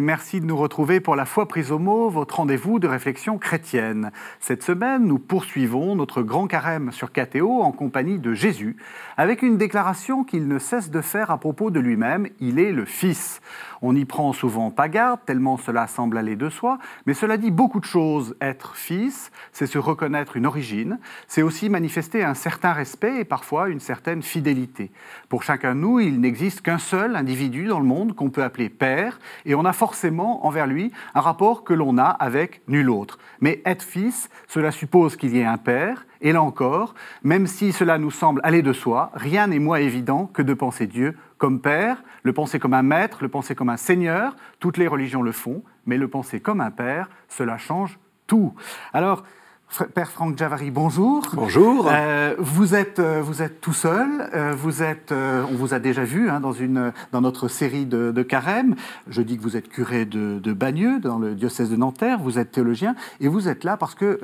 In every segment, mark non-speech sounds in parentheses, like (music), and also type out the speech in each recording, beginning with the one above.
Merci de nous retrouver pour la foi prise au mot, votre rendez-vous de réflexion chrétienne. Cette semaine, nous poursuivons notre grand carême sur KTO en compagnie de Jésus, avec une déclaration qu'il ne cesse de faire à propos de lui-même, il est le Fils. On n'y prend souvent pas garde, tellement cela semble aller de soi, mais cela dit beaucoup de choses. Être fils, c'est se reconnaître une origine, c'est aussi manifester un certain respect et parfois une certaine fidélité. Pour chacun de nous, il n'existe qu'un seul individu dans le monde qu'on peut appeler père, et on a forcément envers lui un rapport que l'on a avec nul autre. Mais être fils, cela suppose qu'il y ait un père, et là encore, même si cela nous semble aller de soi, rien n'est moins évident que de penser Dieu comme Père, le penser comme un maître, le penser comme un Seigneur. Toutes les religions le font, mais le penser comme un Père, cela change tout. Alors, Père Franck Javary, bonjour. Bonjour. Euh, vous, êtes, euh, vous êtes tout seul. Euh, vous êtes, on vous a déjà vu hein, dans, une, dans notre série de, de, carême. Je dis que vous êtes curé de, de, Bagneux, dans le diocèse de Nanterre. Vous êtes théologien. Et vous êtes là parce que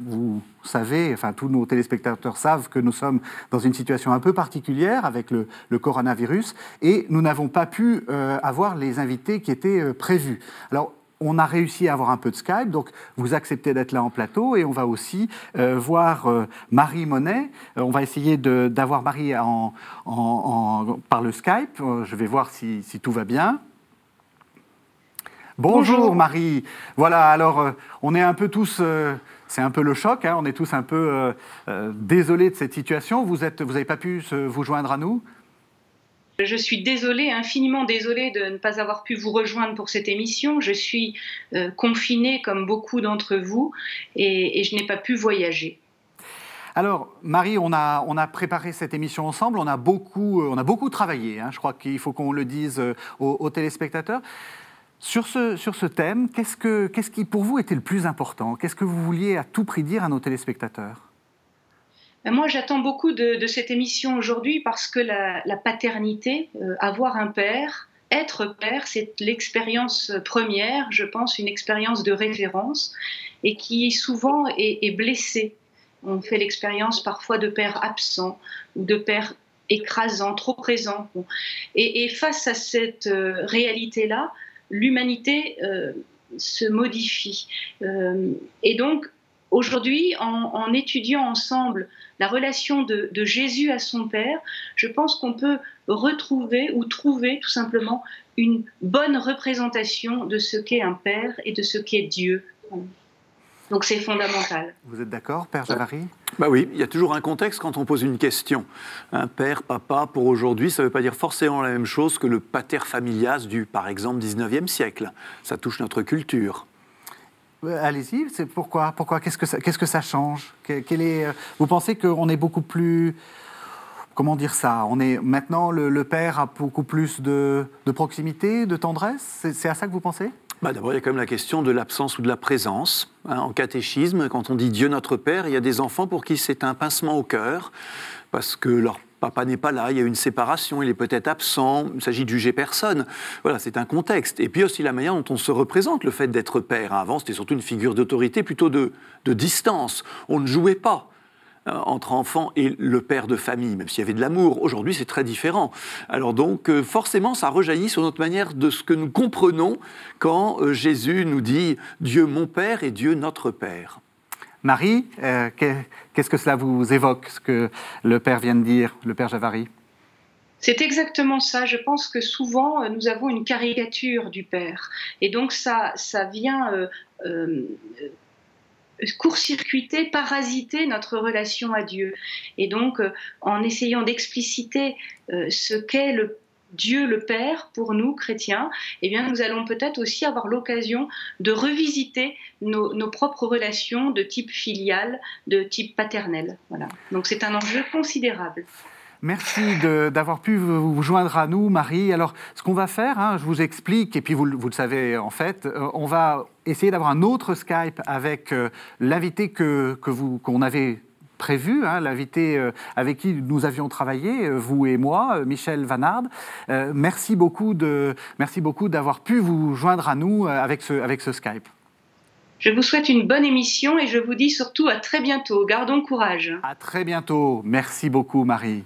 vous savez, enfin tous nos téléspectateurs savent que nous sommes dans une situation un peu particulière avec le, le coronavirus. Et nous n'avons pas pu avoir les invités qui étaient prévus. Alors, on a réussi à avoir un peu de Skype, donc vous acceptez d'être là en plateau et on va aussi euh, voir euh, Marie Monet. Euh, on va essayer d'avoir Marie en, par le Skype. je vais voir si, tout va bien. Bonjour, Marie. Voilà, alors on est un peu tous, c'est un peu le choc, hein. on est tous un peu désolés de cette situation. Vous n'avez vous pas pu vous joindre à nous? Je suis désolée, infiniment désolée de ne pas avoir pu vous rejoindre pour cette émission. Je suis euh, confinée comme beaucoup d'entre vous et, je n'ai pas pu voyager. Alors, Marie, on a, on a préparé cette émission ensemble, on a beaucoup, euh, on a beaucoup travaillé, hein. je crois qu'il faut qu'on le dise euh, aux, téléspectateurs. Sur ce, sur ce thème, qu'est-ce, que, qu'est-ce qui pour vous était le plus important? Qu'est-ce que vous vouliez à tout prix dire à nos téléspectateurs? Moi, j'attends beaucoup de, cette émission aujourd'hui parce que la, paternité, euh, avoir un père, être père, c'est l'expérience première, je pense, une expérience de référence et qui souvent est, blessée. On fait l'expérience parfois de père absent ou de père écrasant, trop présent. Et, face à cette euh, réalité-là, l'humanité euh, se modifie. et donc, Aujourd'hui, en, étudiant ensemble la relation de, Jésus à son Père, je pense qu'on peut retrouver ou trouver tout simplement une bonne représentation de ce qu'est un Père et de ce qu'est Dieu. Donc c'est fondamental. Vous êtes d'accord, Père Javary Bah oui, il y a toujours un contexte quand on pose une question. Un père, papa, pour aujourd'hui, ça ne veut pas dire forcément la même chose que le pater familias du, par exemple, 19e siècle. Ça touche notre culture. Euh, allez-y, c'est pourquoi Pourquoi Qu'est-ce que ça, qu'est-ce que ça change? Est, euh, Vous pensez qu'on est beaucoup plus comment dire ça? On est maintenant le, père a beaucoup plus de, proximité, de tendresse? C'est, à ça que vous pensez? Bah D'abord, il y a quand même la question de l'absence ou de la présence. Hein. en catéchisme, quand on dit Dieu notre Père, il y a des enfants pour qui c'est un pincement au cœur, parce que leur papa n'est pas là, il y a une séparation, il est peut-être absent, il s'agit de juger personne. Voilà, c'est un contexte. Et puis aussi la manière dont on se représente le fait d'être père. Avant, c'était surtout une figure d'autorité, plutôt de, distance. On ne jouait pas euh, entre enfants et le père de famille, même s'il y avait de l'amour. Aujourd'hui, c'est très différent. Alors donc, euh, forcément, ça rejaillit sur notre manière de ce que nous comprenons quand euh, Jésus nous dit Dieu mon Père et Dieu notre Père. Marie, euh, qu'est-ce que cela vous évoque, ce que le Père vient de dire, le Père Javary? C'est exactement ça. Je pense que souvent, euh, nous avons une caricature du Père. Et donc, ça, ça vient euh, court-circuiter, parasiter notre relation à Dieu. Et donc, en essayant d'expliciter ce qu'est le Dieu le Père pour nous chrétiens, eh bien nous allons peut-être aussi avoir l'occasion de revisiter nos, propres relations de type filial, de type paternel. Voilà. Donc c'est un enjeu considérable. Merci d'avoir pu vous joindre à nous, Marie. Alors, ce qu'on va faire, hein, je vous explique, et puis vous, vous le savez en fait, euh, on va essayer d'avoir un autre Skype avec euh, l'invité que, que qu'on avait prévu, hein, l'invité euh, avec qui nous avions travaillé, euh, vous et moi, euh, Michel Vanard. merci beaucoup de, merci beaucoup d'avoir pu vous joindre à nous avec ce, avec ce Skype. Je vous souhaite une bonne émission et je vous dis surtout à très bientôt. Gardons courage. À très bientôt. Merci beaucoup, Marie.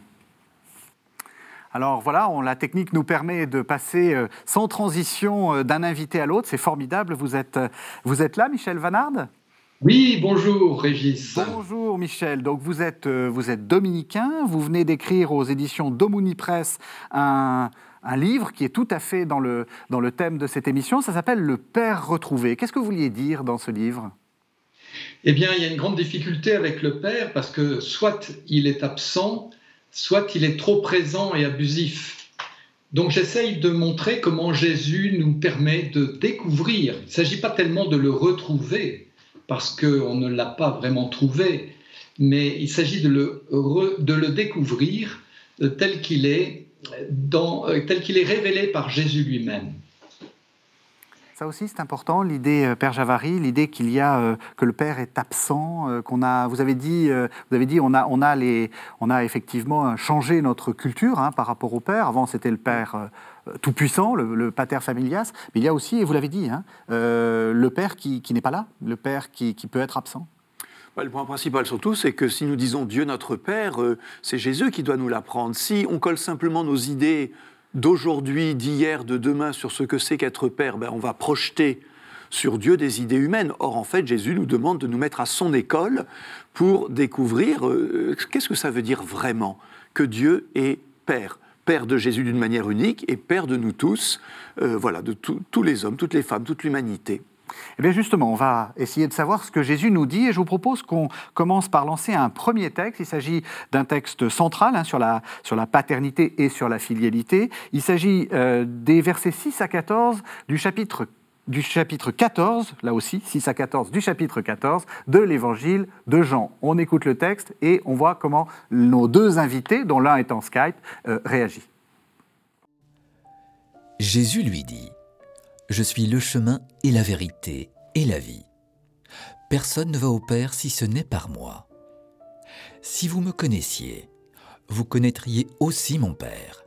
Alors voilà, on, la technique nous permet de passer euh, sans transition euh, d'un invité à l'autre. C'est formidable. Vous êtes, vous êtes là, Michel Vanard? Oui, bonjour Régis. Bonjour Michel. Donc vous êtes, vous êtes dominicain, vous venez d'écrire aux éditions Domuni Press un, un, livre qui est tout à fait dans le, dans le thème de cette émission. Ça s'appelle Le Père retrouvé. Qu'est-ce que vous vouliez dire dans ce livre? Eh bien, il y a une grande difficulté avec le Père parce que soit il est absent, soit il est trop présent et abusif. Donc j'essaye de montrer comment Jésus nous permet de découvrir. Il ne s'agit pas tellement de le retrouver, parce qu'on ne l'a pas vraiment trouvé, mais il s'agit de le, de le découvrir euh, tel qu'il est, euh, tel est révélé par Jésus lui-même. Ça aussi, c'est important, l'idée, euh, Père Javary, l'idée qu'il y a, euh, que le Père est absent, euh, qu'on a, vous avez dit, vous avez dit on, a, on, a les, on a effectivement changé notre culture hein, par rapport au Père. Avant, c'était le Père tout-puissant, le, pater familias, mais il y a aussi, et vous l'avez dit, hein, le Père qui, n'est pas là, le Père qui, peut être absent. le point principal surtout, c'est que si nous disons Dieu notre Père, c'est Jésus qui doit nous l'apprendre. Si on colle simplement nos idées d'aujourd'hui, d'hier, de demain sur ce que c'est qu'être père, ben on va projeter sur Dieu des idées humaines. Or, en fait, Jésus nous demande de nous mettre à son école pour découvrir euh, qu'est-ce que ça veut dire vraiment que Dieu est Père. Père de Jésus d'une manière unique et Père de nous tous, euh, voilà, de tous les hommes, toutes les femmes, toute l'humanité. Eh bien justement, on va essayer de savoir ce que Jésus nous dit et je vous propose qu'on commence par lancer un premier texte. Il s'agit d'un texte central hein, sur, la, sur la paternité et sur la filialité. Il s'agit euh, des versets 6 à 14 du chapitre du chapitre 14, là aussi, 6 à 14, du chapitre 14 de l'évangile de Jean. On écoute le texte et on voit comment nos deux invités, dont l'un est en Skype, euh, réagissent. Jésus lui dit je suis le chemin et la vérité et la vie. Personne ne va au Père si ce n'est par moi. Si vous me connaissiez, vous connaîtriez aussi mon Père.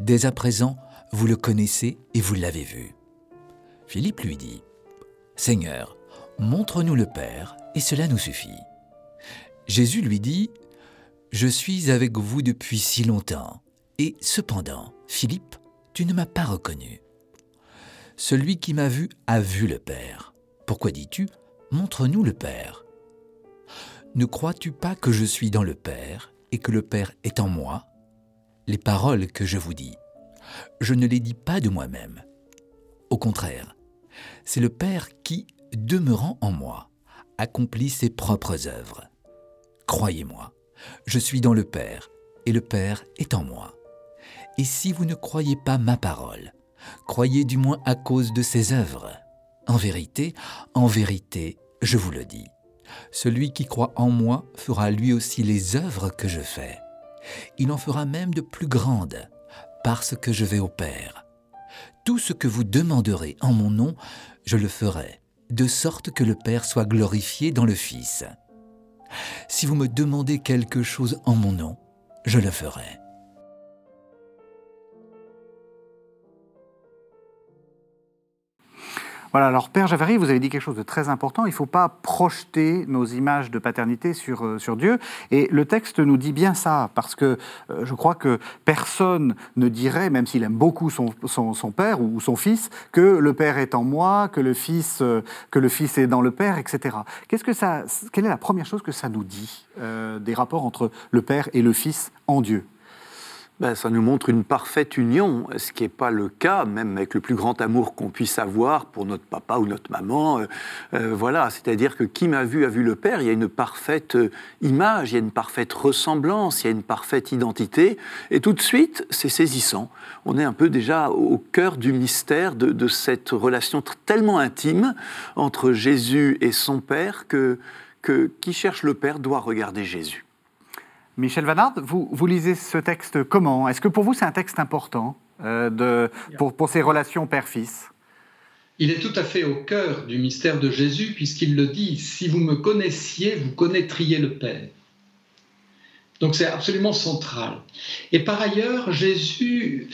Dès à présent, vous le connaissez et vous l'avez vu. Philippe lui dit, Seigneur, montre-nous le Père, et cela nous suffit. Jésus lui dit, Je suis avec vous depuis si longtemps, et cependant, Philippe, tu ne m'as pas reconnu. Celui qui m'a vu a vu le Père. Pourquoi dis-tu Montre-nous le Père? Ne crois-tu pas que je suis dans le Père et que le Père est en moi? Les paroles que je vous dis, je ne les dis pas de moi-même. Au contraire, c'est le Père qui, demeurant en moi, accomplit ses propres œuvres. Croyez-moi, je suis dans le Père et le Père est en moi. Et si vous ne croyez pas ma parole, croyez du moins à cause de ses œuvres. En vérité, en vérité, je vous le dis, celui qui croit en moi fera lui aussi les œuvres que je fais. Il en fera même de plus grandes, parce que je vais au Père. Tout ce que vous demanderez en mon nom, je le ferai, de sorte que le Père soit glorifié dans le Fils. Si vous me demandez quelque chose en mon nom, je le ferai. Voilà, alors Père Javary, vous avez dit quelque chose de très important. Il ne faut pas projeter nos images de paternité sur, euh, sur Dieu. Et le texte nous dit bien ça, parce que euh, je crois que personne ne dirait, même s'il aime beaucoup son, son, père ou son fils, que le père est en moi, que le fils, euh, que le fils est dans le père, etc. Que ça, quelle est la première chose que ça nous dit des rapports entre le père et le fils en Dieu? Ben, ça nous montre une parfaite union, ce qui n'est pas le cas, même avec le plus grand amour qu'on puisse avoir pour notre papa ou notre maman. Euh, euh, voilà, c'est-à-dire que qui m'a vu a vu le Père. Il y a une parfaite euh, image, il y a une parfaite ressemblance, il y a une parfaite identité. Et tout de suite, c'est saisissant. On est un peu déjà au cœur du mystère de, de cette relation tellement intime entre Jésus et son Père que, que qui cherche le Père doit regarder Jésus. Michel Vanard, vous, vous lisez ce texte comment? Est-ce que pour vous c'est un texte important euh, de, pour, pour ces relations père-fils? Il est tout à fait au cœur du mystère de Jésus puisqu'il le dit, si vous me connaissiez, vous connaîtriez le Père. Donc c'est absolument central. Et par ailleurs, Jésus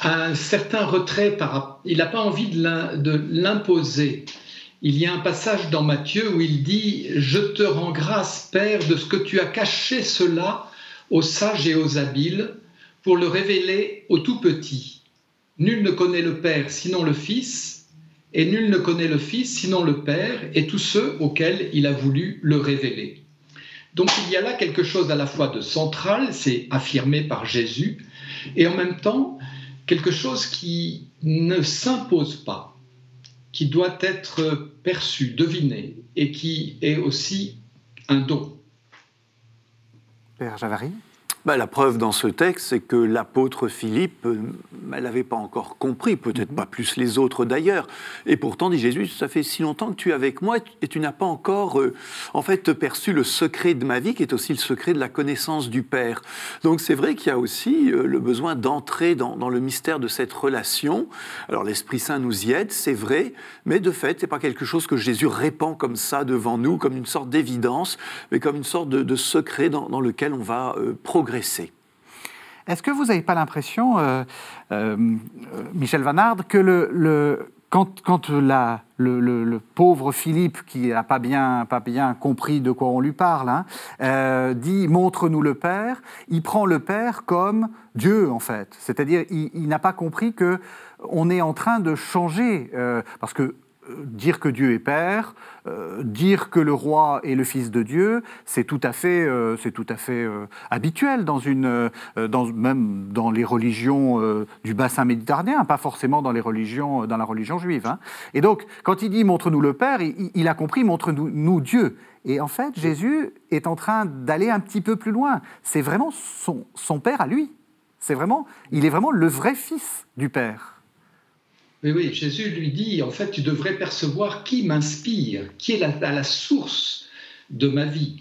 a un certain retrait, par, il n'a pas envie de l'imposer. Il y a un passage dans Matthieu où il dit Je te rends grâce, Père, de ce que tu as caché cela aux sages et aux habiles, pour le révéler au tout petit. Nul ne connaît le Père sinon le Fils, et nul ne connaît le Fils sinon le Père et tous ceux auxquels il a voulu le révéler. Donc il y a là quelque chose à la fois de central, c'est affirmé par Jésus, et en même temps quelque chose qui ne s'impose pas, qui doit être perçu, deviné, et qui est aussi un don. Père Javary bah, la preuve dans ce texte, c'est que l'apôtre Philippe, euh, elle n'avait pas encore compris, peut-être mhm. pas plus les autres d'ailleurs. Et pourtant, dit Jésus, ça fait si longtemps que tu es avec moi et tu n'as pas encore, euh, en fait, perçu le secret de ma vie, qui est aussi le secret de la connaissance du Père. Donc c'est vrai qu'il y a aussi euh, le besoin d'entrer dans, dans, le mystère de cette relation. Alors l'Esprit Saint nous y aide, c'est vrai, mais de fait, c'est pas quelque chose que Jésus répand comme ça devant nous, comme une sorte d'évidence, mais comme une sorte de, de secret dans, dans, lequel on va progresser est-ce que vous n'avez pas l'impression, euh, euh, Michel Vanard, que quand, le, pauvre Philippe, qui n'a pas bien, compris de quoi on lui parle, hein, euh, dit montre-nous le Père, il prend le Père comme Dieu en fait. C'est-à-dire, il, il n'a pas compris que on est en train de changer, parce que dire que Dieu est Père, euh, dire que le roi est le Fils de Dieu, c'est tout à fait, euh, tout à fait euh, habituel dans une, dans, même dans les religions du bassin méditerranéen, pas forcément dans les religions, dans la religion juive. Hein. Et donc, quand il dit montre-nous le Père, il, a compris montre-nous nous Dieu. Et en fait, Jésus est en train d'aller un petit peu plus loin. C'est vraiment son, son Père à lui. C'est vraiment, il est vraiment le vrai Fils du Père. Oui, oui, Jésus lui dit, en fait, tu devrais percevoir qui m'inspire, qui est la, à la source de ma vie.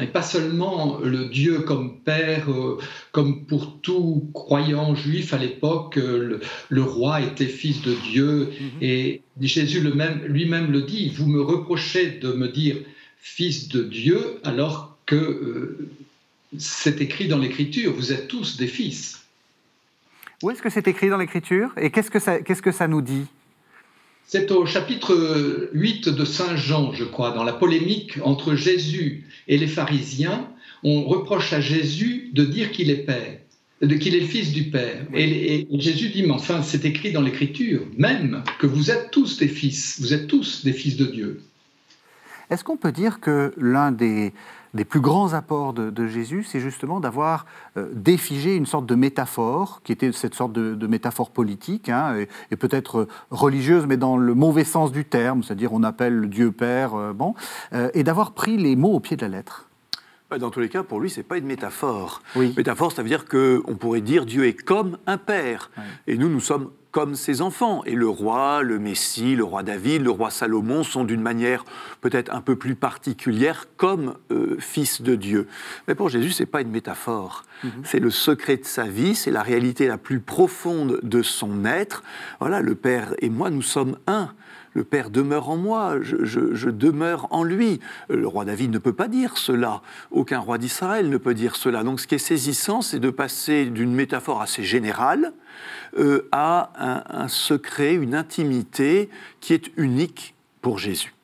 Et pas seulement le Dieu comme Père, euh, comme pour tout croyant juif à l'époque, euh, le, roi était fils de Dieu. Mhm. Et Jésus lui-même le dit, vous me reprochez de me dire fils de Dieu alors que euh, c'est écrit dans l'Écriture, vous êtes tous des fils. Où est-ce que c'est écrit dans l'Écriture Et qu'est-ce que ça, qu'est-ce que ça nous dit c'est au chapitre 8 de Saint Jean, je crois, dans la polémique entre Jésus et les pharisiens. On reproche à Jésus de dire qu'il est Père, qu'il est Fils du Père. Et, et, Jésus dit, mais enfin, c'est écrit dans l'Écriture, même que vous êtes tous des fils, vous êtes tous des fils de Dieu. Est-ce qu'on peut dire que l'un des, des plus grands apports de, Jésus, c'est justement d'avoir euh, défigé une sorte de métaphore, qui était cette sorte de, métaphore politique, hein, et, peut-être euh, religieuse, mais dans le mauvais sens du terme, c'est-à-dire on appelle le Dieu Père, euh, bon, et d'avoir pris les mots au pied de la lettre? Bah, dans tous les cas, pour lui, c'est pas une métaphore. Oui. Métaphore, ça veut dire qu'on pourrait dire Dieu est comme un père, et nous, nous sommes comme ses enfants. Et le roi, le Messie, le roi David, le roi Salomon sont d'une manière peut-être un peu plus particulière comme euh, fils de Dieu. Mais pour Jésus, c'est pas une métaphore. Mhm. C'est le secret de sa vie, c'est la réalité la plus profonde de son être. Voilà, le Père et moi, nous sommes un le Père demeure en moi, je, demeure en lui. Le roi David ne peut pas dire cela, aucun roi d'Israël ne peut dire cela. Donc ce qui est saisissant, c'est de passer d'une métaphore assez générale euh, à un, secret, une intimité qui est unique pour Jésus.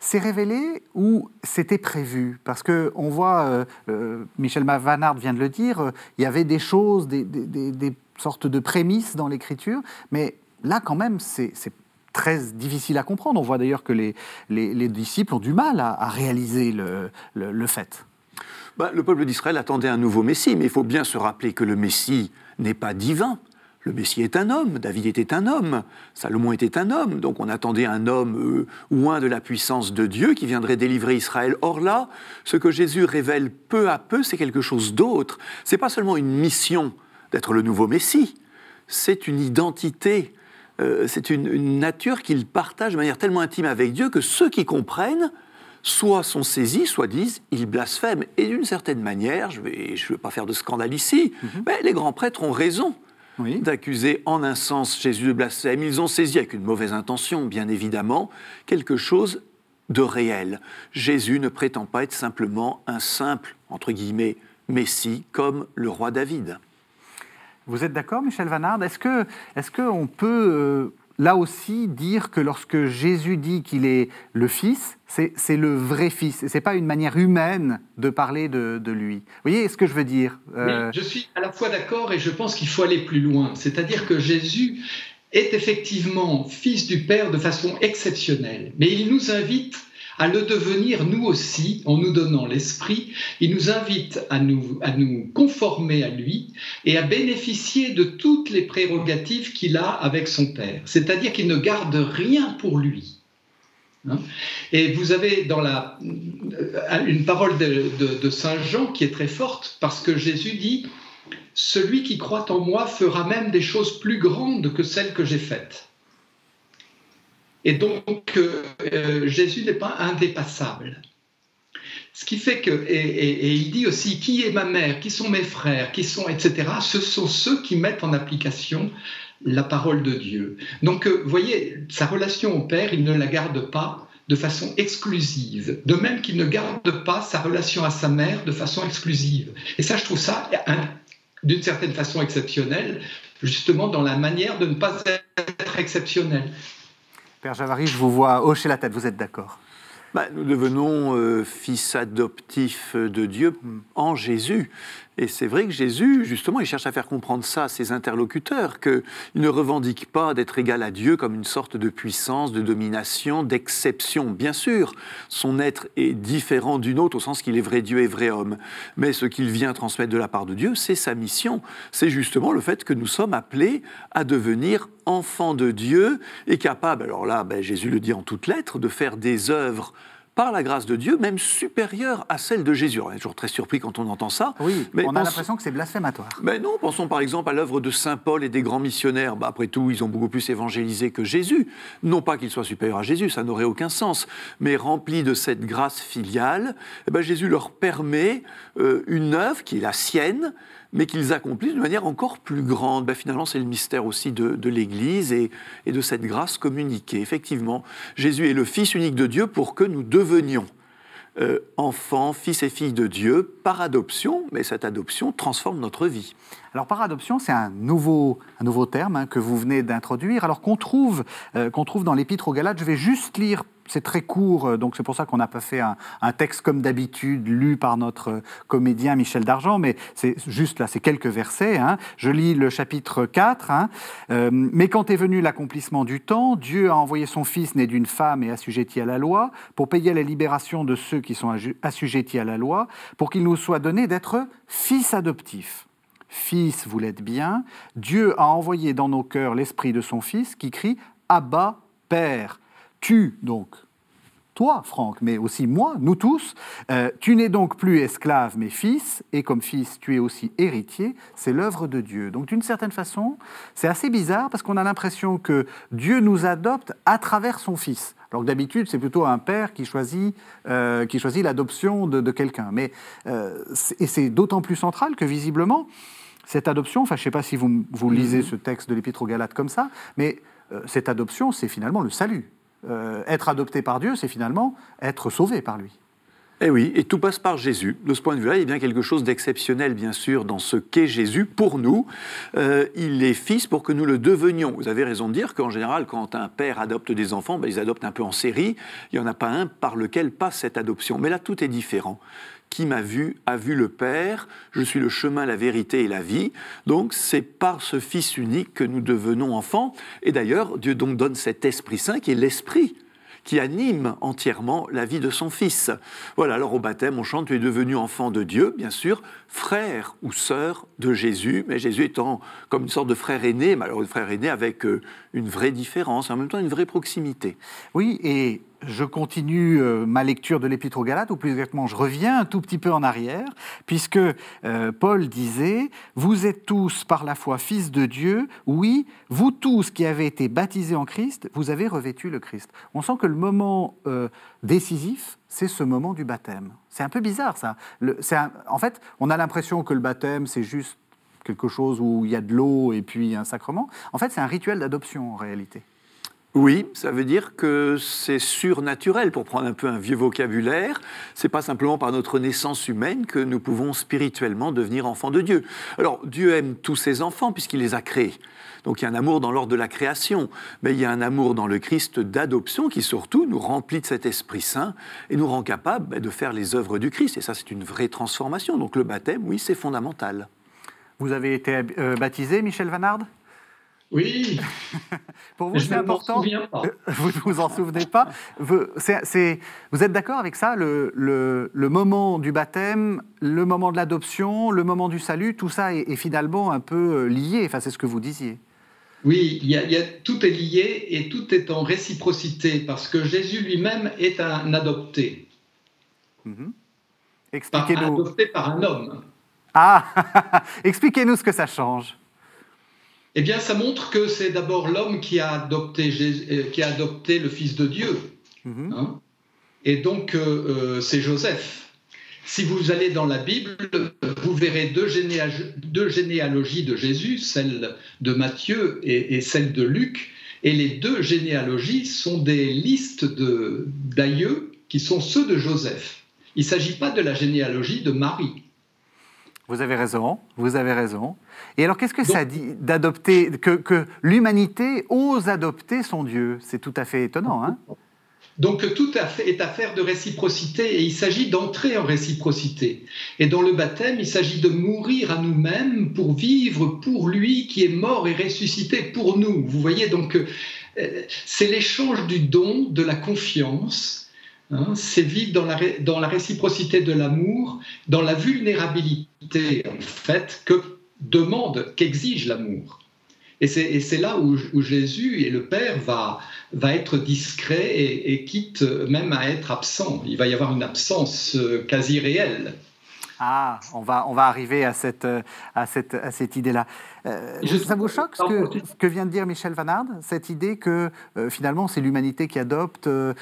C'est révélé ou c'était prévu? Parce que on voit, euh, euh, Michel Vanard vient de le dire, il y avait des choses, des, sortes de prémices dans l'écriture, mais là quand même, c'est très difficile à comprendre. On voit d'ailleurs que les, les, disciples ont du mal à, réaliser le, fait. Bah, le peuple d'Israël attendait un nouveau Messie, mais il faut bien se rappeler que le Messie n'est pas divin. Le Messie est un homme, David était un homme, Salomon était un homme, donc on attendait un homme euh, de la puissance de Dieu qui viendrait délivrer Israël. Or là, ce que Jésus révèle peu à peu, c'est quelque chose d'autre. C'est pas seulement une mission d'être le nouveau Messie, c'est une identité euh, c'est une, nature qu'il partage de manière tellement intime avec Dieu que ceux qui comprennent, soit sont saisis, soit disent ils blasphèment. Et d'une certaine manière, je ne vais, je pas faire de scandale ici, mhm. mais les grands prêtres ont raison. d'accuser en un sens Jésus de blasphème. Ils ont saisi avec une mauvaise intention, bien évidemment, quelque chose de réel. Jésus ne prétend pas être simplement un simple, entre guillemets, Messie comme le roi David. Vous êtes d'accord, Michel Vanard? Est-ce que, est-ce qu'on peut euh, là aussi dire que lorsque Jésus dit qu'il est le Fils, c'est le vrai Fils. Ce n'est pas une manière humaine de parler de, lui? Vous voyez ce que je veux dire? Euh, Je suis à la fois d'accord et je pense qu'il faut aller plus loin. C'est-à-dire que Jésus est effectivement Fils du Père de façon exceptionnelle, mais il nous invite à le devenir nous aussi en nous donnant l'Esprit. Il nous invite à nous, à nous conformer à lui et à bénéficier de toutes les prérogatives qu'il a avec son Père. C'est-à-dire qu'il ne garde rien pour lui. Hein? et vous avez dans la, euh, une parole de, de Saint Jean qui est très forte parce que Jésus dit, Celui qui croit en moi fera même des choses plus grandes que celles que j'ai faites. Et donc, euh, euh, Jésus n'est pas indépassable. Ce qui fait que, et, il dit aussi, qui est ma mère, qui sont mes frères, qui sont, etc., ce sont ceux qui mettent en application la parole de Dieu. Donc, euh, vous voyez, sa relation au Père, il ne la garde pas de façon exclusive, de même qu'il ne garde pas sa relation à sa mère de façon exclusive. Et ça, je trouve ça d'une certaine façon exceptionnel, justement dans la manière de ne pas être exceptionnel. Père Javary, je vous vois hocher la tête, vous êtes d'accord? Bah, Nous devenons euh, fils adoptifs de Dieu en Jésus. Et c'est vrai que Jésus, justement, il cherche à faire comprendre ça à ses interlocuteurs, qu'il ne revendique pas d'être égal à Dieu comme une sorte de puissance, de domination, d'exception. Bien sûr, son être est différent d'une autre au sens qu'il est vrai Dieu et vrai homme. Mais ce qu'il vient transmettre de la part de Dieu, c'est sa mission. C'est justement le fait que nous sommes appelés à devenir enfants de Dieu et capables, alors là, ben, Jésus le dit en toutes lettres, de faire des œuvres par la grâce de Dieu, même supérieure à celle de Jésus. on est toujours très surpris quand on entend ça. Oui, mais on a l'impression que c'est blasphématoire. Mais non, pensons par exemple à l'œuvre de Saint Paul et des grands missionnaires. Bah, après tout, ils ont beaucoup plus évangélisé que Jésus. Non pas qu'ils soient supérieurs à Jésus, ça n'aurait aucun sens. Mais remplis de cette grâce filiale, eh ben, Jésus leur permet euh, une œuvre qui est la sienne, mais qu'ils accomplissent de manière encore plus grande. Ben, finalement, c'est le mystère aussi de, l'Église et, de cette grâce communiquée. Effectivement, Jésus est le Fils unique de Dieu pour que nous devenions euh, enfants, fils et filles de Dieu par adoption, mais cette adoption transforme notre vie. Alors par adoption, c'est un nouveau, un nouveau terme hein, que vous venez d'introduire, alors qu'on trouve, euh, qu'on trouve dans l'Épître aux Galates. Je vais juste lire c'est très court, euh, donc c'est pour ça qu'on n'a pas fait un, texte comme d'habitude, lu par notre euh, comédien Michel Dargent, mais c'est juste là, c'est quelques versets. Hein. Je lis le chapitre 4. Hein. Euh, mais quand est venu l'accomplissement du temps, Dieu a envoyé son Fils né d'une femme et assujetti à la loi, pour payer la libération de ceux qui sont assujettis à la loi, pour qu'il nous soit donné d'être fils adoptifs. Fils, vous l'êtes bien, Dieu a envoyé dans nos cœurs l'esprit de son Fils qui crie Abba, Père tu, donc, toi, Franck, mais aussi moi, nous tous, euh, tu n'es donc plus esclave, mais fils, et comme fils, tu es aussi héritier, c'est l'œuvre de Dieu. Donc d'une certaine façon, c'est assez bizarre parce qu'on a l'impression que Dieu nous adopte à travers son fils. Alors que d'habitude, c'est plutôt un père qui choisit, euh, qui choisit l'adoption de, quelqu'un. Mais, euh, et c'est d'autant plus central que visiblement, cette adoption, enfin je ne sais pas si vous, vous lisez mm-hmm. ce texte de l'Épître aux Galates comme ça, mais cette adoption, c'est finalement le salut. Euh, être adopté par Dieu, c'est finalement être sauvé par lui. Eh oui, et tout passe par Jésus. De ce point de vue-là, il y a bien quelque chose d'exceptionnel, bien sûr, dans ce qu'est Jésus pour nous. Euh, il est fils pour que nous le devenions. Vous avez raison de dire qu'en général, quand un père adopte des enfants, ben, ils adoptent un peu en série. Il n'y en a pas un par lequel passe cette adoption. Mais là, tout est différent qui m'a vu a vu le Père, je suis le chemin, la vérité et la vie. Donc c'est par ce Fils unique que nous devenons enfants. Et d'ailleurs, Dieu donc donne cet Esprit Saint qui est l'Esprit qui anime entièrement la vie de son fils. Voilà, alors au baptême, on chante Tu es devenu enfant de Dieu, bien sûr, frère ou sœur de Jésus, mais Jésus étant comme une sorte de frère aîné, mais alors frère aîné avec euh, une vraie différence, en même temps une vraie proximité. Oui, et je continue euh, ma lecture de l'Épître aux Galates, ou plus exactement, je reviens un tout petit peu en arrière, puisque euh, Paul disait Vous êtes tous par la foi fils de Dieu, oui, vous tous qui avez été baptisés en Christ, vous avez revêtu le Christ. On sent que le moment euh, décisif, c'est ce moment du baptême. C'est un peu bizarre, ça. en fait, on a l'impression que le baptême, c'est juste quelque chose où il y a de l'eau et puis un sacrement. En fait, c'est un rituel d'adoption, en réalité. Oui, ça veut dire que c'est surnaturel, pour prendre un peu un vieux vocabulaire. C'est pas simplement par notre naissance humaine que nous pouvons spirituellement devenir enfants de Dieu. Alors, Dieu aime tous ses enfants puisqu'il les a créés. Donc il y a un amour dans l'ordre de la création, mais il y a un amour dans le Christ d'adoption qui surtout nous remplit de cet Esprit Saint et nous rend capables ben, de faire les œuvres du Christ. Et ça, c'est une vraie transformation. Donc le baptême, oui, c'est fondamental. Vous avez été euh, baptisé, Michel Vanard? Oui. (laughs) Pour vous, c'est important. Pas. Vous ne vous en souvenez pas. Vous, vous êtes d'accord avec ça le, le, moment du baptême, le moment de l'adoption, le moment du salut, tout ça est, finalement un peu euh, lié. Enfin, c'est ce que vous disiez. Oui, il y, a, tout est lié et tout est en réciprocité parce que Jésus lui-même est un adopté. Mhm. Expliquez-nous. Adopté par un homme. Ah, (laughs) expliquez-nous ce que ça change. Eh bien, ça montre que c'est d'abord l'homme qui, a adopté euh, qui a adopté le Fils de Dieu. Mhm. Hein. et donc, euh, euh, c'est Joseph. Si vous allez dans la Bible, vous verrez deux, généalogies de Jésus, celle de Matthieu et, celle de Luc. Et les deux généalogies sont des listes d'aïeux qui sont ceux de Joseph. Il ne s'agit pas de la généalogie de Marie. Vous avez raison, vous avez raison. Et alors, qu'est-ce que ça dit d'adopter, que, l'humanité ose adopter son Dieu? C'est tout à fait étonnant. Hein donc tout est affaire de réciprocité et il s'agit d'entrer en réciprocité. Et dans le baptême, il s'agit de mourir à nous-mêmes pour vivre pour lui qui est mort et ressuscité pour nous. Vous voyez, donc euh, c'est l'échange du don, de la confiance, Hein, c'est vivre dans la, dans la réciprocité de l'amour, dans la vulnérabilité, en fait, que demande, qu'exige l'amour. Et c'est là où, Jésus et le Père va, va être discret et, et, quitte même à être absent. Il va y avoir une absence euh, quasi réelle. Ah, on va, on va arriver à cette, à cette, à cette idée-là. Euh, ça vous choque ce que, ce que, vient de dire Michel Vanard Cette idée que euh, finalement c'est l'humanité qui adopte. Euh,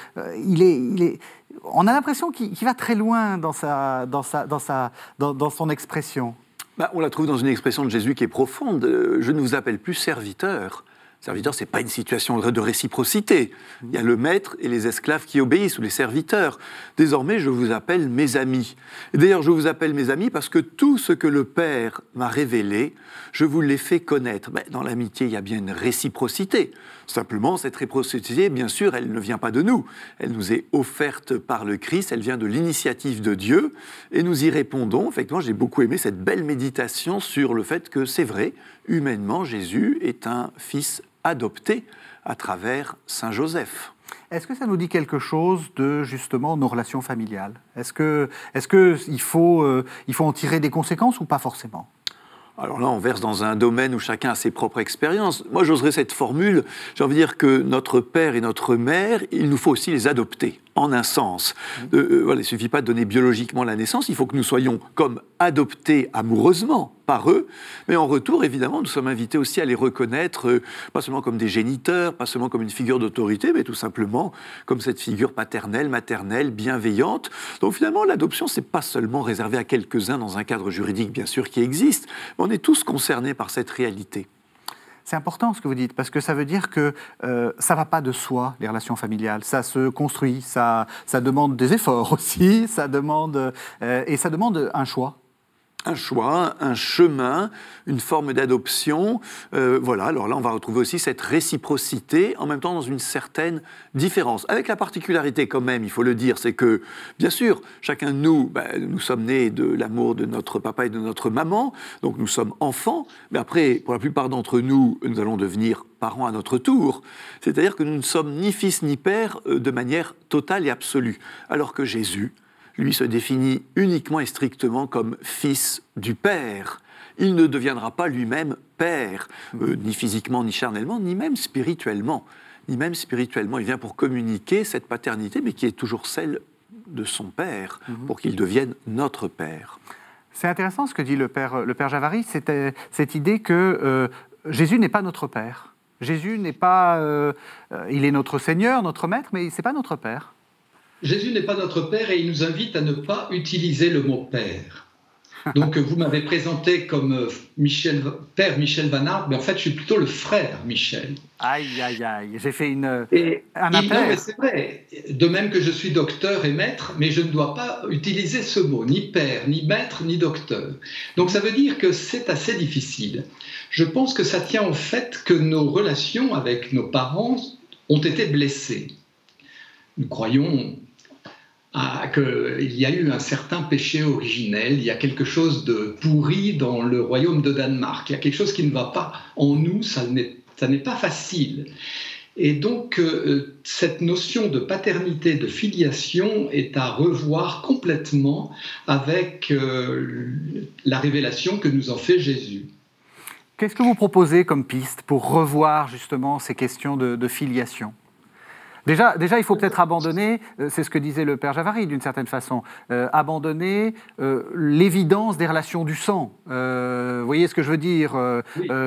il est, il est, on a l'impression qu'il va très loin dans, sa, dans, sa, dans, sa, dans, dans son expression. Bah, on la trouve dans une expression de Jésus qui est profonde. Je ne vous appelle plus serviteur, Serviteur, ce n'est pas une situation de réciprocité. Il y a le maître et les esclaves qui obéissent, ou les serviteurs. Désormais, je vous appelle mes amis. D'ailleurs, je vous appelle mes amis parce que tout ce que le Père m'a révélé, je vous l'ai fait connaître. Mais dans l'amitié, il y a bien une réciprocité. Simplement, cette réciprocité, bien sûr, elle ne vient pas de nous. Elle nous est offerte par le Christ, elle vient de l'initiative de Dieu, et nous y répondons. Effectivement, j'ai beaucoup aimé cette belle méditation sur le fait que c'est vrai, humainement, Jésus est un fils adopté à travers Saint Joseph. Est-ce que ça nous dit quelque chose de justement nos relations familiales? Est-ce que, est-ce que il faut, euh, il faut en tirer des conséquences ou pas forcément? Alors là, on verse dans un domaine où chacun a ses propres expériences. Moi, j'oserais cette formule. J'ai envie de dire que notre père et notre mère, il nous faut aussi les adopter en un sens. Mmh. Euh, voilà, il ne suffit pas de donner biologiquement la naissance, il faut que nous soyons comme adoptés amoureusement par eux, mais en retour, évidemment, nous sommes invités aussi à les reconnaître, euh, pas seulement comme des géniteurs, pas seulement comme une figure d'autorité, mais tout simplement comme cette figure paternelle, maternelle, bienveillante. Donc finalement, l'adoption, c'est pas seulement réservé à quelques-uns dans un cadre juridique, bien sûr, qui existe, mais on est tous concernés par cette réalité. C'est important ce que vous dites, parce que ça veut dire que euh, ça ne va pas de soi, les relations familiales. Ça se construit, ça, ça demande des efforts (laughs) aussi, ça demande, euh, et ça demande un choix un choix, un chemin, une forme d'adoption. Euh, voilà, alors là, on va retrouver aussi cette réciprocité, en même temps dans une certaine différence. Avec la particularité quand même, il faut le dire, c'est que, bien sûr, chacun de nous, ben, nous sommes nés de l'amour de notre papa et de notre maman, donc nous sommes enfants, mais après, pour la plupart d'entre nous, nous allons devenir parents à notre tour. C'est-à-dire que nous ne sommes ni fils ni père euh, de manière totale et absolue. Alors que Jésus, lui se définit uniquement et strictement comme fils du Père. Il ne deviendra pas lui-même Père, euh, ni physiquement, ni charnellement, ni même spirituellement. Ni même spirituellement. Il vient pour communiquer cette paternité, mais qui est toujours celle de son Père, mhm. pour qu'il devienne notre Père. C'est intéressant ce que dit le Père, le père Javary, c'était cette idée que euh, Jésus n'est pas notre Père. Jésus n'est pas... Euh, il est notre Seigneur, notre Maître, mais ce n'est pas notre Père. Jésus n'est pas notre Père et il nous invite à ne pas utiliser le mot Père. Donc vous m'avez présenté comme euh, Michel, père Michel Van mais en fait je suis plutôt le frère Michel. Aïe, aïe, aïe, j'ai fait une, et, un c'est vrai, de même que je suis docteur et maître, mais je ne dois pas utiliser ce mot, ni père, ni maître, ni docteur. Donc ça veut dire que c'est assez difficile. Je pense que ça tient au fait que nos relations avec nos parents ont été blessées. Nous croyons qu'il y a eu un certain péché originel, il y a quelque chose de pourri dans le royaume de Danemark, il y a quelque chose qui ne va pas en nous, ça n'est pas facile. Et donc, euh, cette notion de paternité, de filiation est à revoir complètement avec euh, la révélation que nous en fait Jésus. Qu'est-ce que vous proposez comme piste pour revoir justement ces questions de filiation? Déjà, déjà, il faut peut-être abandonner, euh, c'est ce que disait le père Javary d'une certaine façon, euh, abandonner euh, l'évidence des relations du sang. vous voyez ce que je veux dire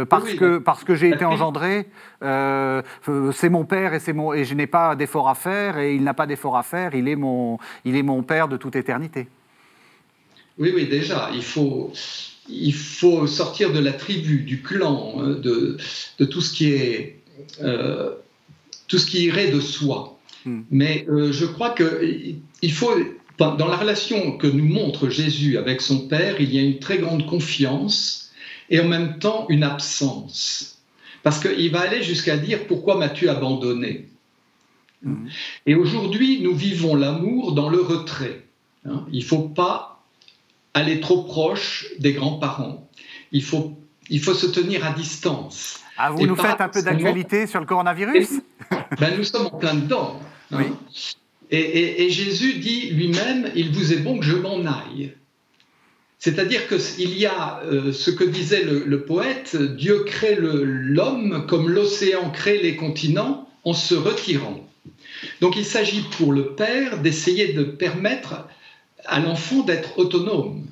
Parce que, parce que j'ai été engendré, c'est mon père et, mon, et je n'ai pas d'effort à faire et il n'a pas d'effort à faire, il est, mon, il est mon père de toute éternité. Oui, oui, déjà, il faut, il faut sortir de la tribu, du clan, hein, de, de tout ce qui est tout ce qui irait de soi. Hmm. Mais euh, je crois qu'il faut, dans la relation que nous montre Jésus avec son Père, il y a une très grande confiance et en même temps une absence. Parce qu'il va aller jusqu'à dire Pourquoi m'as-tu abandonné? Hmm. Et aujourd'hui, nous vivons l'amour dans le retrait. Hein. Il ne faut pas aller trop proche des grands-parents. Il faut, il faut se tenir à distance. Ah, vous nous faites un peu d'actualité sur le coronavirus? Ben, Nous sommes en plein dedans. Hein. Et, Jésus dit lui-même, il vous est bon que je m'en aille. C'est-à-dire qu'il y a euh, ce que disait le, poète, Dieu crée l'homme comme l'océan crée les continents en se retirant. Donc il s'agit pour le Père d'essayer de permettre à l'enfant d'être autonome.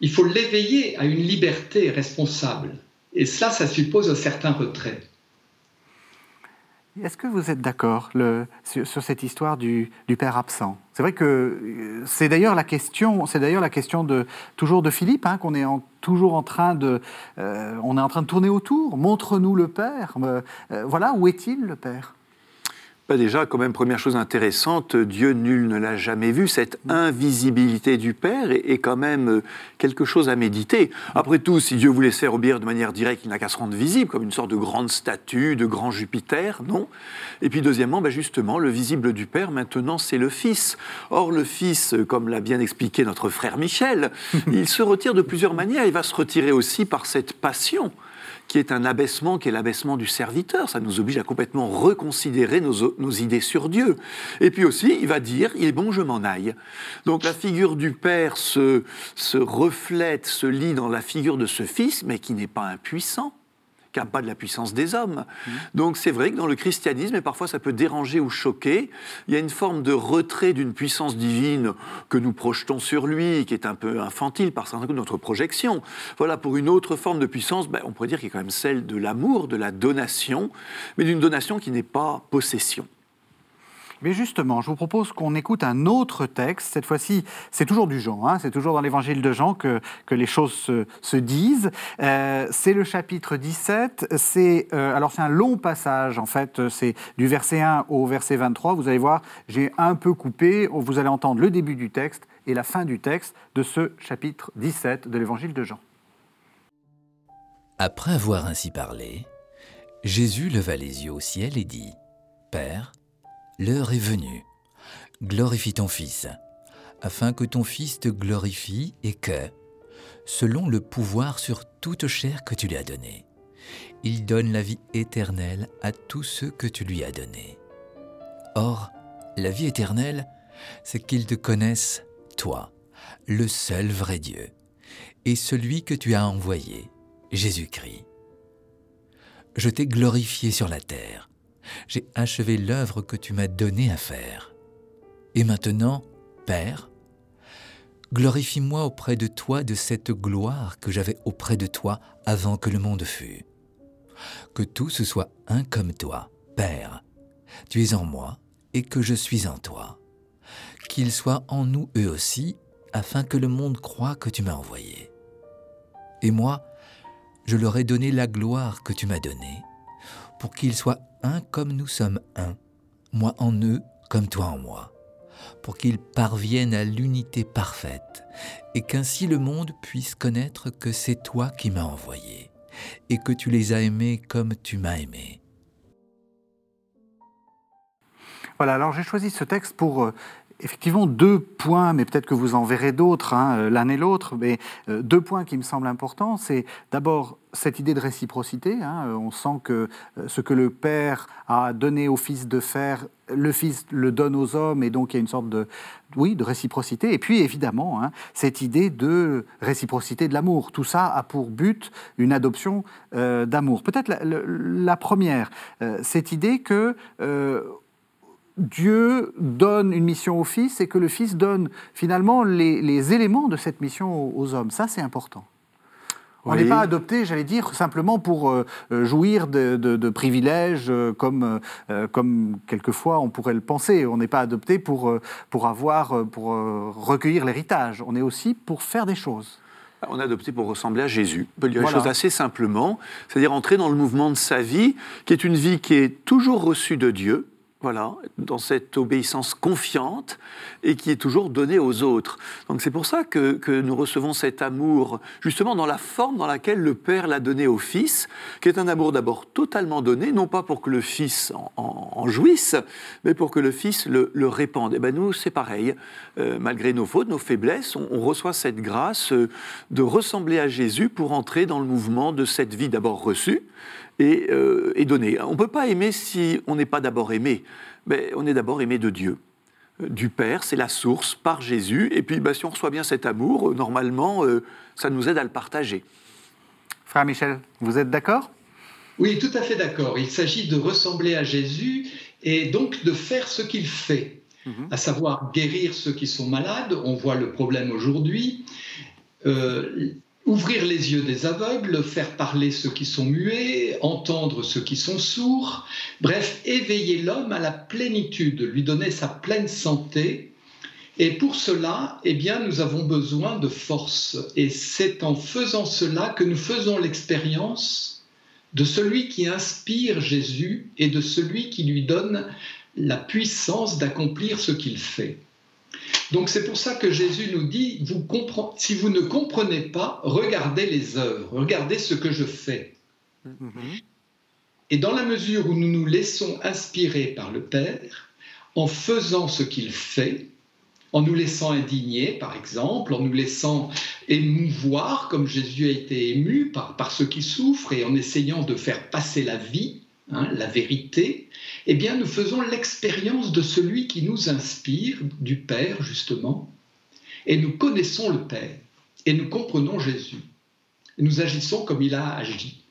Il faut l'éveiller à une liberté responsable. Et ça, ça suppose un certain retrait. Est-ce que vous êtes d'accord sur, cette histoire du, père absent? C'est vrai que euh, c'est d'ailleurs la question, c'est d'ailleurs la question de toujours de Philippe hein, qu'on est toujours en train de, euh, on est en train de tourner autour. Montre-nous le père. Euh, voilà, où est-il le père? Bah, déjà, quand même, première chose intéressante, Dieu nul ne l'a jamais vu. Cette invisibilité du Père est, quand même euh, quelque chose à méditer. Après tout, si Dieu voulait se faire obéir de manière directe, il n'a qu'à se rendre visible, comme une sorte de grande statue, de grand Jupiter, non? Et puis deuxièmement, bah, justement, le visible du Père, maintenant, c'est le Fils. Or, le Fils, comme l'a bien expliqué notre frère Michel, (laughs) il se retire de plusieurs manières. Il va se retirer aussi par cette passion qui est un abaissement, qui est l'abaissement du serviteur. Ça nous oblige à complètement reconsidérer nos, idées sur Dieu. Et puis aussi, il va dire, il est bon je m'en aille. Donc la figure du Père se, se reflète, se lit dans la figure de ce Fils, mais qui n'est pas impuissant qui n'a pas de la puissance des hommes. Mmh. Donc c'est vrai que dans le christianisme, et parfois ça peut déranger ou choquer, il y a une forme de retrait d'une puissance divine que nous projetons sur lui, qui est un peu infantile par certains coups de notre projection. Voilà, pour une autre forme de puissance, ben, on pourrait dire qu'il y a quand même celle de l'amour, de la donation, mais d'une donation qui n'est pas possession. Mais justement, je vous propose qu'on écoute un autre texte. Cette fois-ci, c'est toujours du Jean, hein. c'est toujours dans l'évangile de Jean que, que les choses se, disent. Euh, c'est le chapitre 17. C'est euh, alors c'est un long passage, en fait. C'est du verset 1 au verset 23. Vous allez voir, j'ai un peu coupé. Vous allez entendre le début du texte et la fin du texte de ce chapitre 17 de l'évangile de Jean. Après avoir ainsi parlé, Jésus leva les yeux au ciel et dit Père, L'heure est venue. Glorifie ton Fils, afin que ton Fils te glorifie et que, selon le pouvoir sur toute chair que tu lui as donné, il donne la vie éternelle à tous ceux que tu lui as donnés. Or, la vie éternelle, c'est qu'ils te connaissent, toi, le seul vrai Dieu, et celui que tu as envoyé, Jésus-Christ. Je t'ai glorifié sur la terre j'ai achevé l'œuvre que tu m'as donnée à faire. Et maintenant, Père, glorifie-moi auprès de toi de cette gloire que j'avais auprès de toi avant que le monde fût. Que tout se soit un comme toi, Père. Tu es en moi et que je suis en toi. Qu'ils soient en nous eux aussi, afin que le monde croie que tu m'as envoyé. Et moi, je leur ai donné la gloire que tu m'as donnée, pour qu'ils soient un comme nous sommes un, moi en eux comme toi en moi, pour qu'ils parviennent à l'unité parfaite, et qu'ainsi le monde puisse connaître que c'est toi qui m'as envoyé, et que tu les as aimés comme tu m'as aimé. Voilà, alors j'ai choisi ce texte pour euh, effectivement deux points, mais peut-être que vous en verrez d'autres, hein, euh, l'un et l'autre, mais euh, deux points qui me semblent importants. C'est d'abord cette idée de réciprocité. Hein, on sent que ce que le Père a donné au Fils de faire, le Fils le donne aux hommes, et donc il y a une sorte de, oui, de réciprocité. Et puis évidemment, hein, cette idée de réciprocité de l'amour. Tout ça a pour but une adoption d'amour. Peut-être la, première, cette idée que Dieu donne une mission au Fils et que le Fils donne finalement les, éléments de cette mission aux, hommes. Ça, c'est important. On n'est pas adopté, j'allais dire, simplement pour euh, euh, jouir de, privilèges euh, comme, comme quelquefois on pourrait le penser. On n'est pas adopté pour, pour, avoir, pour recueillir l'héritage. On est aussi pour faire des choses. On est adopté pour ressembler à Jésus. On peut dire les choses assez simplement, c'est-à-dire entrer dans le mouvement de sa vie, qui est une vie qui est toujours reçue de Dieu, voilà, dans cette obéissance confiante et qui est toujours donnée aux autres. Donc c'est pour ça que, nous recevons cet amour, justement dans la forme dans laquelle le Père l'a donné au Fils, qui est un amour d'abord totalement donné, non pas pour que le Fils en, jouisse, mais pour que le Fils le, répande. Et bien nous, c'est pareil. Euh, malgré nos fautes, nos faiblesses, on, reçoit cette grâce euh, de ressembler à Jésus pour entrer dans le mouvement de cette vie d'abord reçue, et, euh, donné. On ne peut pas aimer si on n'est pas d'abord aimé, mais on est d'abord aimé de Dieu. Euh, du Père, c'est la source par Jésus, et puis bah, si on reçoit bien cet amour, euh, normalement, ça nous aide à le partager. Frère Michel, vous êtes d'accord? Oui, tout à fait d'accord. Il s'agit de ressembler à Jésus et donc de faire ce qu'il fait, mhm. à savoir guérir ceux qui sont malades. On voit le problème aujourd'hui ouvrir les yeux des aveugles, faire parler ceux qui sont muets, entendre ceux qui sont sourds, bref, éveiller l'homme à la plénitude, lui donner sa pleine santé. Et pour cela, eh bien, nous avons besoin de force. Et c'est en faisant cela que nous faisons l'expérience de celui qui inspire Jésus et de celui qui lui donne la puissance d'accomplir ce qu'il fait. Donc c'est pour ça que Jésus nous dit, vous si vous ne comprenez pas, regardez les œuvres, regardez ce que je fais. Mm-hmm. Et dans la mesure où nous nous laissons inspirer par le Père, en faisant ce qu'il fait, en nous laissant indigner, par exemple, en nous laissant émouvoir, comme Jésus a été ému par, par ceux qui souffrent, et en essayant de faire passer la vie, Hein, la vérité, eh bien nous faisons l'expérience de celui qui nous inspire, du Père justement, et nous connaissons le Père, et nous comprenons Jésus. Nous agissons comme il a agi.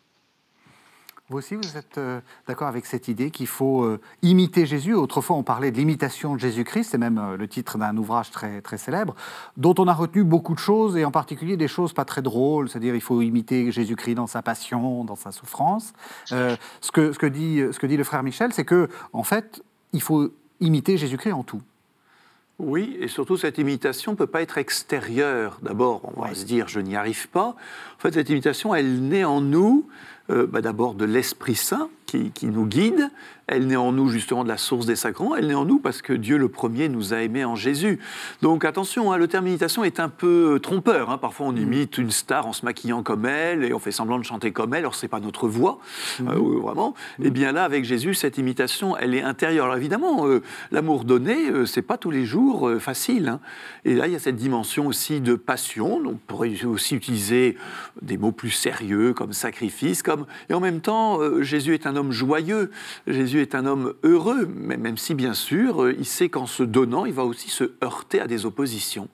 Vous aussi, vous êtes euh, d'accord avec cette idée qu'il faut euh, imiter Jésus? Autrefois, on parlait de l'imitation de Jésus-Christ, c'est même euh, le titre d'un ouvrage très, très célèbre, dont on a retenu beaucoup de choses, et en particulier des choses pas très drôles, c'est-à-dire il faut imiter Jésus-Christ dans sa passion, dans sa souffrance. ce, que, ce, que dit, ce que dit le frère Michel, c'est que, en fait, il faut imiter Jésus-Christ en tout. Oui, et surtout cette imitation ne peut pas être extérieure. D'abord, on va se dire je n'y arrive pas. En fait, cette imitation, elle naît en nous euh, bah, d'abord de l'Esprit Saint qui, nous guide, elle naît en nous justement de la source des sacrements, elle naît en nous parce que Dieu le premier nous a aimés en Jésus. Donc attention, hein, le terme imitation est un peu trompeur. Hein. Parfois on mm. imite une star en se maquillant comme elle et on fait semblant de chanter comme elle, alors c'est pas notre voix, mm. euh, vraiment. Et mm. eh bien là, avec Jésus, cette imitation, elle est intérieure. Alors évidemment, euh, l'amour donné, c'est pas tous les jours facile. Hein. Et là, il y a cette dimension aussi de passion. On pourrait aussi utiliser des mots plus sérieux comme sacrifice, et en même temps, euh, Jésus est un homme joyeux, Jésus est un homme heureux, même si bien sûr, euh, il sait qu'en se donnant, il va aussi se heurter à des oppositions.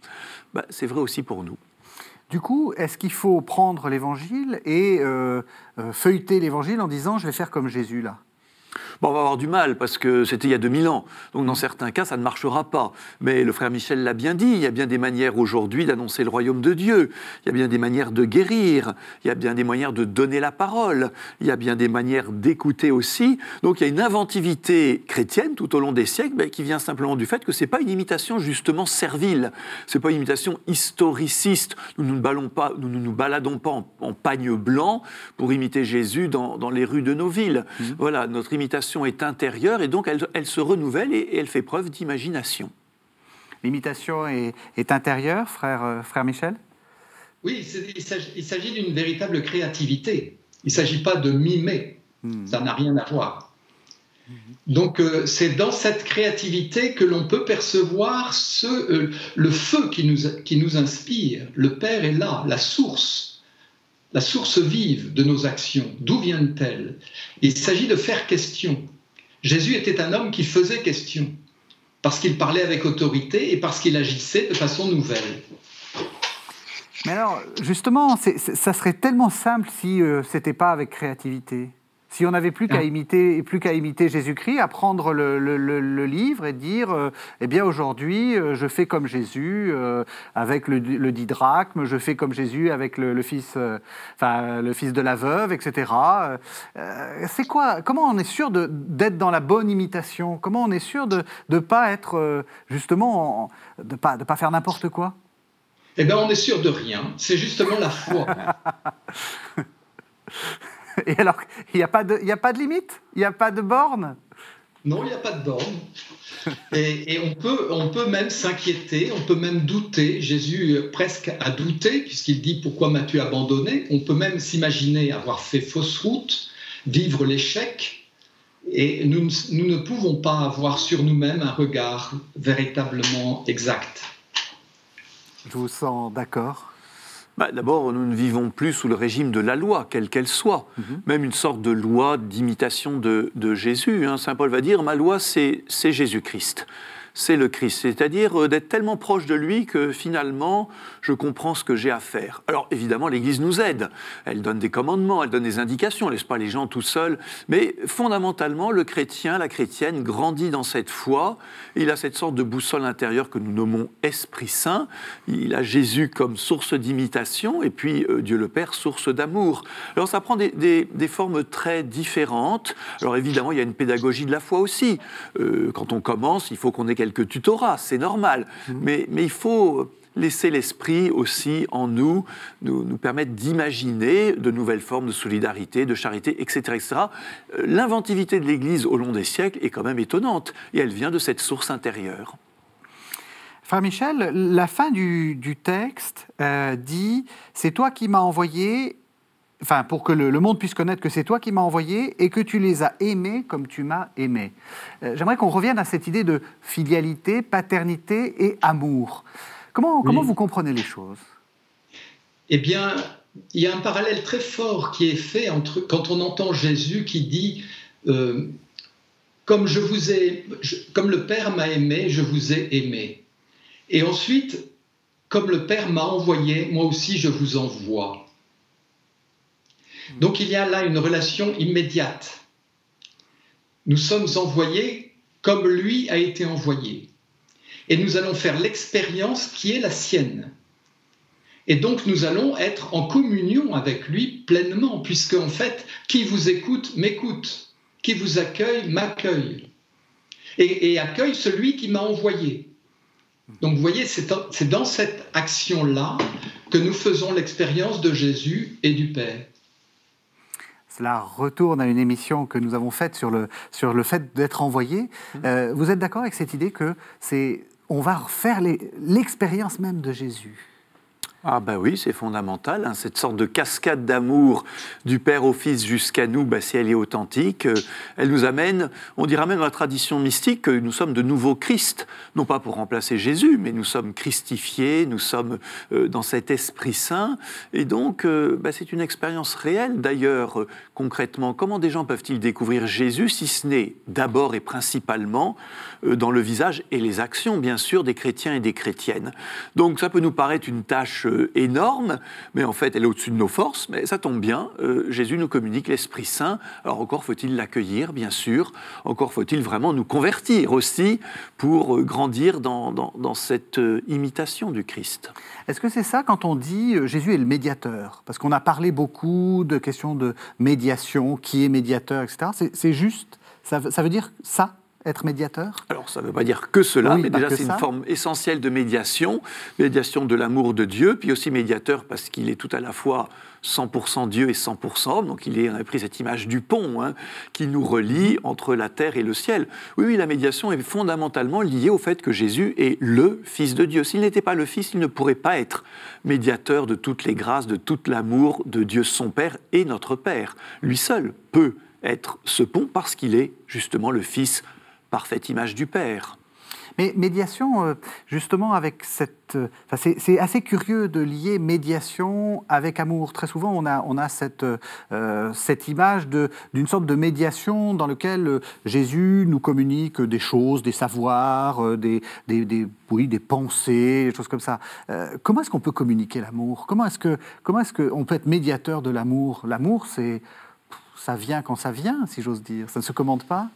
Bah, c'est vrai aussi pour nous. Du coup, est-ce qu'il faut prendre l'évangile et euh, feuilleter l'évangile en disant je vais faire comme Jésus là? Bon, on va avoir du mal parce que c'était il y a 2000 ans. Donc dans certains cas, ça ne marchera pas. Mais le frère Michel l'a bien dit, il y a bien des manières aujourd'hui d'annoncer le royaume de Dieu. Il y a bien des manières de guérir. Il y a bien des manières de donner la parole. Il y a bien des manières d'écouter aussi. Donc il y a une inventivité chrétienne tout au long des siècles qui vient simplement du fait que c'est pas une imitation justement servile. C'est pas une imitation historiciste. Nous ne nous baladons pas, nous, nous baladons pas en, pagne blanc pour imiter Jésus dans, les rues de nos villes. Mmh. Voilà, notre imitation est intérieure et donc elle, se renouvelle et, elle fait preuve d'imagination. L'imitation est, intérieure, frère, euh, frère Michel? Oui, il s'agit d'une véritable créativité. Il ne s'agit pas de mimer. Mmh. Ça n'a rien à voir. Donc euh, c'est dans cette créativité que l'on peut percevoir ce, euh, le feu qui nous, qui nous inspire. Le Père est là, la source, la source vive de nos actions. D'où viennent-elles? Il s'agit de faire question. Jésus était un homme qui faisait question, parce qu'il parlait avec autorité et parce qu'il agissait de façon nouvelle. Mais alors, justement, ça serait tellement simple si euh, c'était pas avec créativité. Si on n'avait plus qu'à ah. imiter, plus qu'à imiter Jésus-Christ, à prendre le, livre et dire, euh, eh bien aujourd'hui, euh, je fais comme Jésus euh, avec le, didrachme, je fais comme Jésus avec le, fils, enfin le fils de la veuve, etc. c'est quoi Comment on est sûr d'être dans la bonne imitation? Comment on est sûr de ne pas être justement, de pas de pas faire n'importe quoi? Eh bien, on est sûr de rien. C'est justement la foi. (laughs) Et alors, il n'y a, pas de, a pas de limite? Il n'y a pas de borne? Non, il n'y a pas de borne. Et, on, peut, on peut même s'inquiéter, on peut même douter. Jésus presque a douté, puisqu'il dit Pourquoi m'as-tu abandonné? On peut même s'imaginer avoir fait fausse route, vivre l'échec. Et nous, nous ne pouvons pas avoir sur nous-mêmes un regard véritablement exact. Je vous sens d'accord bah, d'abord, nous ne vivons plus sous le régime de la loi, quelle qu'elle soit. Mhm. Même une sorte de loi d'imitation de, Jésus. Hein. Saint Paul va dire, ma loi, c'est Jésus-Christ c'est le Christ, c'est-à-dire euh, d'être tellement proche de lui que finalement, je comprends ce que j'ai à faire. Alors évidemment, l'Église nous aide, elle donne des commandements, elle donne des indications, elle laisse pas les gens tout seuls, mais fondamentalement, le chrétien, la chrétienne grandit dans cette foi, il a cette sorte de boussole intérieure que nous nommons Esprit Saint, il a Jésus comme source d'imitation, et puis euh, Dieu le Père, source d'amour. Alors ça prend des, formes très différentes, alors évidemment, il y a une pédagogie de la foi aussi. Euh, quand on commence, il faut qu'on ait quelques tutorats, c'est normal. Mmh. Mais, mais il faut laisser l'esprit aussi en nous, nous, nous permettre d'imaginer de nouvelles formes de solidarité, de charité, etc. etc. Euh, l'inventivité de l'Église au long des siècles est quand même étonnante, et elle vient de cette source intérieure. Frère Michel, la fin du, du texte euh, dit C'est toi qui m'as envoyé enfin, pour que le, monde puisse connaître que c'est toi qui m'as envoyé et que tu les as aimés comme tu m'as aimé. Euh, j'aimerais qu'on revienne à cette idée de filialité, paternité et amour. Comment, comment vous comprenez les choses? Eh bien, il y a un parallèle très fort qui est fait entre quand on entend Jésus qui dit euh, comme je vous ai, comme le Père m'a aimé, je vous ai aimé. Et ensuite, comme le Père m'a envoyé, moi aussi je vous envoie. Donc il y a là une relation immédiate. Nous sommes envoyés comme lui a été envoyé. Et nous allons faire l'expérience qui est la sienne. Et donc nous allons être en communion avec lui pleinement, puisque en fait, qui vous écoute m'écoute, qui vous accueille m'accueille, et, accueille celui qui m'a envoyé. Donc vous voyez, c'est dans cette action-là que nous faisons l'expérience de Jésus et du Père cela retourne à une émission que nous avons faite sur le, sur le fait d'être envoyé. Mmh. Euh, vous êtes d'accord avec cette idée que c'est on va faire l'expérience même de Jésus? Ah ben oui, c'est fondamental, hein, cette sorte de cascade d'amour du Père au Fils jusqu'à nous, bah, si elle est authentique, euh, elle nous amène, on dira même dans la tradition mystique que nous sommes de nouveaux Christ, non pas pour remplacer Jésus, mais nous sommes christifiés, nous sommes euh, dans cet Esprit Saint, et donc euh, bah, c'est une expérience réelle. D'ailleurs, concrètement, comment des gens peuvent-ils découvrir Jésus si ce n'est d'abord et principalement dans le visage et les actions, bien sûr, des chrétiens et des chrétiennes? Donc ça peut nous paraître une tâche euh, énorme, mais en fait elle est au-dessus de nos forces, mais ça tombe bien, euh, Jésus nous communique l'Esprit Saint, alors encore faut-il l'accueillir, bien sûr, encore faut-il vraiment nous convertir aussi pour euh, grandir dans, dans cette imitation du Christ. Est-ce que c'est ça quand on dit Jésus est le médiateur? Parce qu'on a parlé beaucoup de questions de médiation, qui est médiateur, etc. C'est juste ça veut dire ça? Être médiateur Alors, ça ne veut pas dire que cela, mais déjà, c'est une forme essentielle de médiation, médiation de l'amour de Dieu, puis aussi médiateur parce qu'il est tout à la fois 100% Dieu et 100% homme, donc il est, on a pris cette image du pont hein, qui nous relie entre la terre et le ciel. Oui, oui, la médiation est fondamentalement liée au fait que Jésus est le Fils de Dieu. S'il n'était pas le Fils, il ne pourrait pas être médiateur de toutes les grâces, de tout l'amour de Dieu son Père et notre Père. Lui seul peut être ce pont parce qu'il est justement le Fils parfaite image du Père. Mais médiation, euh, justement, avec cette. Euh, c'est assez curieux de lier médiation avec amour. Très souvent, on a, on a cette, euh, cette image d'une sorte de médiation dans laquelle Jésus nous communique des choses, des savoirs, des, des, des oui, des pensées, des choses comme ça. comment est-ce qu'on peut communiquer l'amour? Comment est-ce qu'on est que peut être médiateur de l'amour? L'amour, c'est. Ça vient quand ça vient, si j'ose dire. Ça ne se commande pas?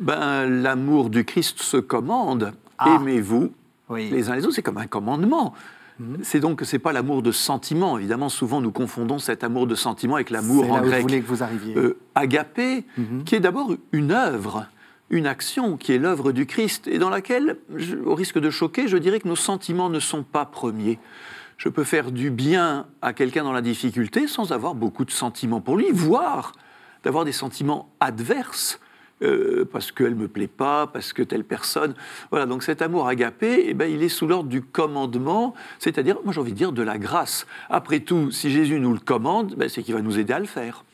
Ben, L'amour du Christ se commande. Ah. Aimez-vous les uns les autres. C'est comme un commandement. Mhm. C'est donc que c'est pas l'amour de sentiment. Évidemment, souvent nous confondons cet amour de sentiment avec l'amour en grec. que vous arriviez. Euh, agapé, mhm. qui est d'abord une œuvre, une action qui est l'œuvre du Christ et dans laquelle, au risque de choquer, je dirais que nos sentiments ne sont pas premiers. Je peux faire du bien à quelqu'un dans la difficulté sans avoir beaucoup de sentiments pour lui, voire d'avoir des sentiments adverses euh, parce qu'elle ne me plaît pas, parce que telle personne. Voilà, donc cet amour agapé, eh ben, il est sous l'ordre du commandement, c'est-à-dire, moi j'ai envie de dire, de la grâce. Après tout, si Jésus nous le commande, ben, c'est qu'il va nous aider à le faire.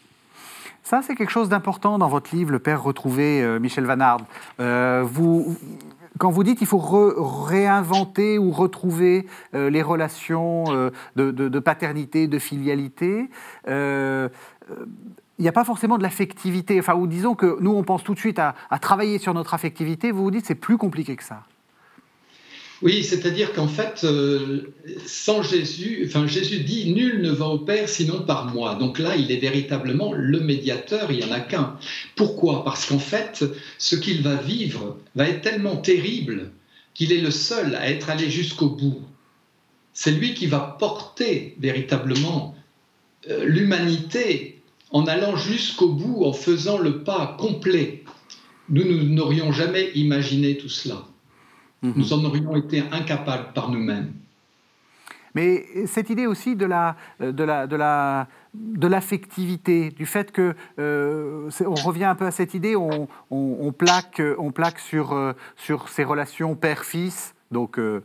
Ça, c'est quelque chose d'important dans votre livre, Le Père retrouvé, euh, Michel Van Euh, quand vous dites qu'il faut réinventer ou retrouver les relations de, paternité, de filialité, il n'y a pas forcément de l'affectivité. Enfin, ou disons que nous, on pense tout de suite à, travailler sur notre affectivité. Vous vous dites c'est plus compliqué que ça. Oui, c'est-à-dire qu'en fait, euh, sans Jésus, enfin Jésus dit nul ne va au Père sinon par moi. Donc là, il est véritablement le médiateur. Il n'y en a qu'un. Pourquoi? Parce qu'en fait, ce qu'il va vivre va être tellement terrible qu'il est le seul à être allé jusqu'au bout. C'est lui qui va porter véritablement euh, l'humanité en allant jusqu'au bout, en faisant le pas complet. Nous, nous n'aurions jamais imaginé tout cela. Mhm. Nous en aurions été incapables par nous-mêmes. Mais cette idée aussi de la, de la, de la, de l'affectivité, du fait que euh, on revient un peu à cette idée, on, on, plaque, on plaque sur, euh, sur ces relations père-fils, donc euh, euh,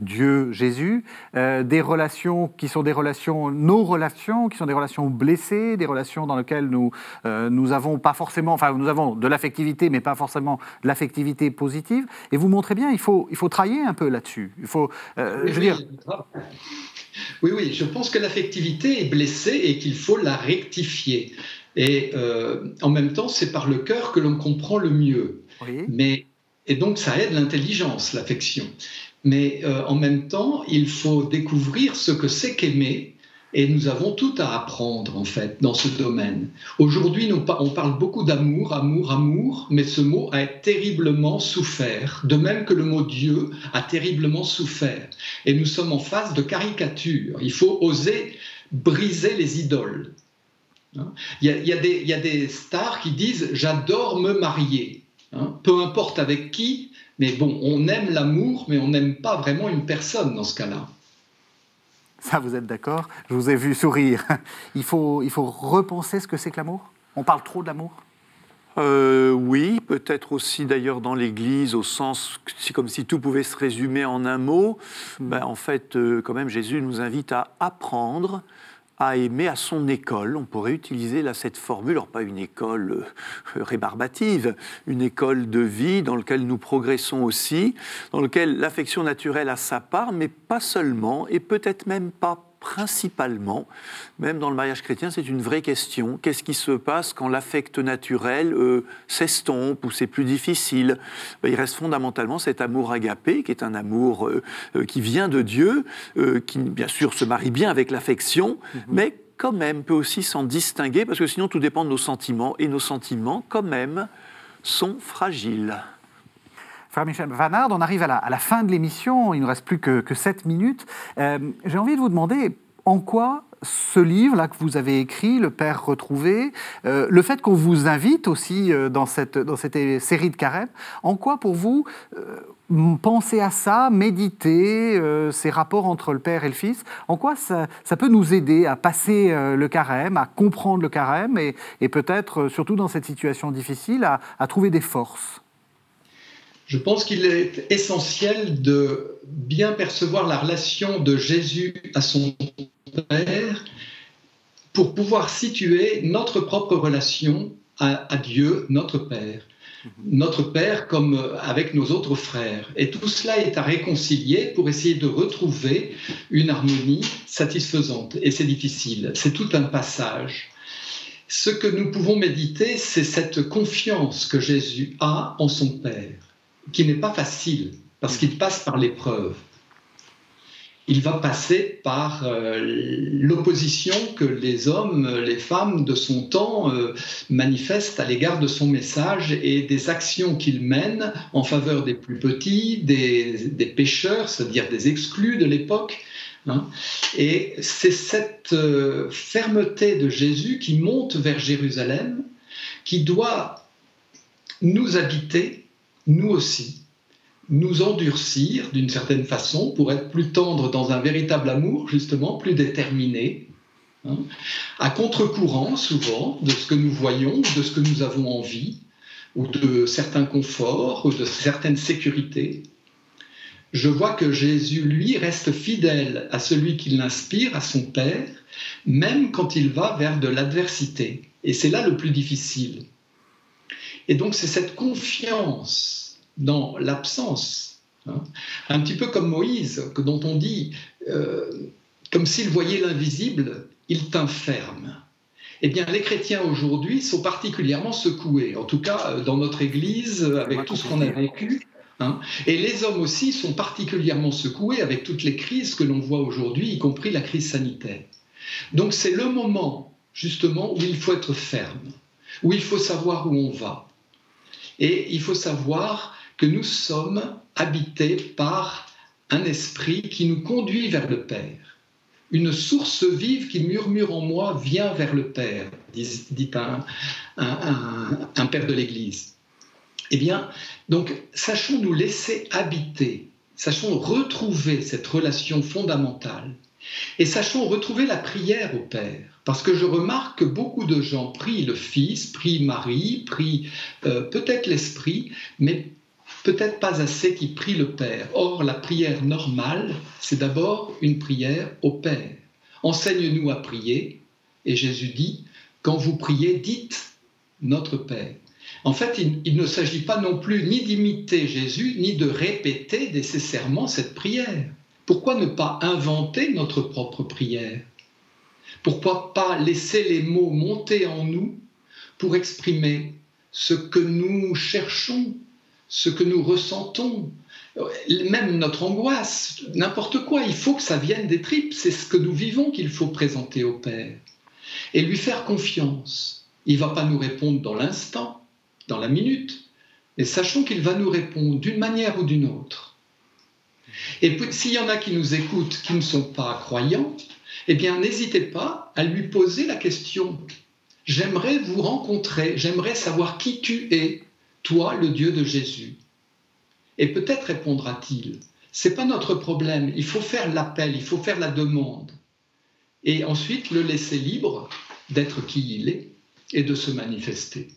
Dieu, Jésus, euh, des relations qui sont des relations, nos relations, qui sont des relations blessées, des relations dans lesquelles nous euh, nous avons pas forcément, enfin nous avons de l'affectivité, mais pas forcément de l'affectivité positive. Et vous montrez bien, il faut il faut travailler un peu là-dessus. Il faut, je veux dire. Oui, oui, je pense que l'affectivité est blessée et qu'il faut la rectifier. Et en même temps, c'est par le cœur que l'on comprend le mieux. Mais et donc ça aide l'intelligence, l'affection mais euh, en même temps, il faut découvrir ce que c'est qu'aimer. Et nous avons tout à apprendre, en fait, dans ce domaine. Aujourd'hui, on parle beaucoup d'amour, amour, amour, mais ce mot a terriblement souffert, de même que le mot Dieu a terriblement souffert. Et nous sommes en phase de caricature. Il faut oser briser les idoles. Hein? Il y, a, des, stars qui disent J'adore me marier. Hein? Peu importe avec qui, mais bon, on aime l'amour, mais on n'aime pas vraiment une personne dans ce cas-là. Ça, vous êtes d'accord? Je vous ai vu sourire. (laughs) Il faut, il faut repenser ce que c'est que l'amour? On parle trop de l'amour? Euh, oui, peut-être aussi d'ailleurs dans l'Église, au sens, c'est comme si tout pouvait se résumer en un mot. Hmm. Ben, en fait, euh, quand même, Jésus nous invite à apprendre à aimer à son école. On pourrait utiliser là cette formule, alors pas une école euh, (laughs) rébarbative, une école de vie dans laquelle nous progressons aussi, dans laquelle l'affection naturelle a sa part, mais pas seulement, et peut-être même pas principalement, même dans le mariage chrétien, c'est une vraie question. Qu'est-ce qui se passe quand l'affect naturel euh, s'estompe ou c'est plus difficile? Ben, Il reste fondamentalement cet amour agapé, qui est un amour euh, euh, qui vient de Dieu, qui bien sûr se marie bien avec l'affection, mhm. mais quand même peut aussi s'en distinguer, parce que sinon tout dépend de nos sentiments, et nos sentiments, quand même, sont fragiles. Frère Michel Vanard, on arrive à la, fin de l'émission, il ne reste plus que, que 7 minutes. Euh, j'ai envie de vous demander en quoi ce livre-là que vous avez écrit, Le Père retrouvé, euh, le fait qu'on vous invite aussi euh, dans, cette, série de carême, en quoi pour vous penser à ça, méditer ces rapports entre le Père et le Fils, en quoi ça, peut nous aider à passer le carême, à comprendre le carême et, peut-être, surtout dans cette situation difficile, à trouver des forces? Je pense qu'il est essentiel de bien percevoir la relation de Jésus à son Père pour pouvoir situer notre propre relation à, Dieu, notre Père. Notre Père comme avec nos autres frères. Et tout cela est à réconcilier pour essayer de retrouver une harmonie satisfaisante. Et c'est difficile, c'est tout un passage. Ce que nous pouvons méditer, c'est cette confiance que Jésus a en son Père qui n'est pas facile, parce qu'il passe par l'épreuve. Il va passer par euh, l'opposition que les hommes, les femmes de son temps euh, manifestent à l'égard de son message et des actions qu'il mène en faveur des plus petits, des, des pécheurs, c'est-à-dire des exclus de l'époque. Hein. Et c'est cette euh, fermeté de Jésus qui monte vers Jérusalem, qui doit nous habiter nous aussi, nous endurcir d'une certaine façon pour être plus tendres dans un véritable amour, justement, plus déterminé, hein, à contre-courant souvent de ce que nous voyons, de ce que nous avons envie, ou de certains conforts, ou de certaines sécurités. Je vois que Jésus, lui, reste fidèle à celui qui l'inspire, à son Père, même quand il va vers de l'adversité. Et c'est là le plus difficile. Et donc c'est cette confiance dans l'absence, hein, un petit peu comme Moïse, dont on dit, euh, comme s'il voyait l'invisible, il t'inferme. Eh bien, les chrétiens aujourd'hui sont particulièrement secoués, en tout cas euh, dans notre Église, avec tout ce qu'on a vécu. Hein. Et les hommes aussi sont particulièrement secoués avec toutes les crises que l'on voit aujourd'hui, y compris la crise sanitaire. Donc c'est le moment, justement, où il faut être ferme, où il faut savoir où on va, et il faut savoir que nous sommes habités par un esprit qui nous conduit vers le Père. Une source vive qui murmure en moi vient vers le Père, dit, un, un, père de l'Église. Eh bien, donc, sachons nous laisser habiter, sachons retrouver cette relation fondamentale et sachons retrouver la prière au Père. Parce que je remarque que beaucoup de gens prient le Fils, prient Marie, prient euh, peut-être l'Esprit, mais peut-être pas assez qui prient le Père. Or, la prière normale, c'est d'abord une prière au Père. Enseigne-nous à prier. Et Jésus dit, quand vous priez, dites notre Père. En fait, il, il ne s'agit pas non plus ni d'imiter Jésus, ni de répéter nécessairement cette prière. Pourquoi ne pas inventer notre propre prière? Pourquoi pas laisser les mots monter en nous pour exprimer ce que nous cherchons, ce que nous ressentons, même notre angoisse, n'importe quoi, il faut que ça vienne des tripes, c'est ce que nous vivons qu'il faut présenter au Père. Et lui faire confiance. Il ne va pas nous répondre dans l'instant, dans la minute, mais sachons qu'il va nous répondre d'une manière ou d'une autre. Et s'il y en a qui nous écoutent, qui ne sont pas croyants, eh bien, n'hésitez pas à lui poser la question. J'aimerais vous rencontrer, j'aimerais savoir qui tu es, toi, le Dieu de Jésus. Et peut-être répondra-t-il. C'est pas notre problème. Il faut faire l'appel, il faut faire la demande, et ensuite le laisser libre d'être qui il est et de se manifester.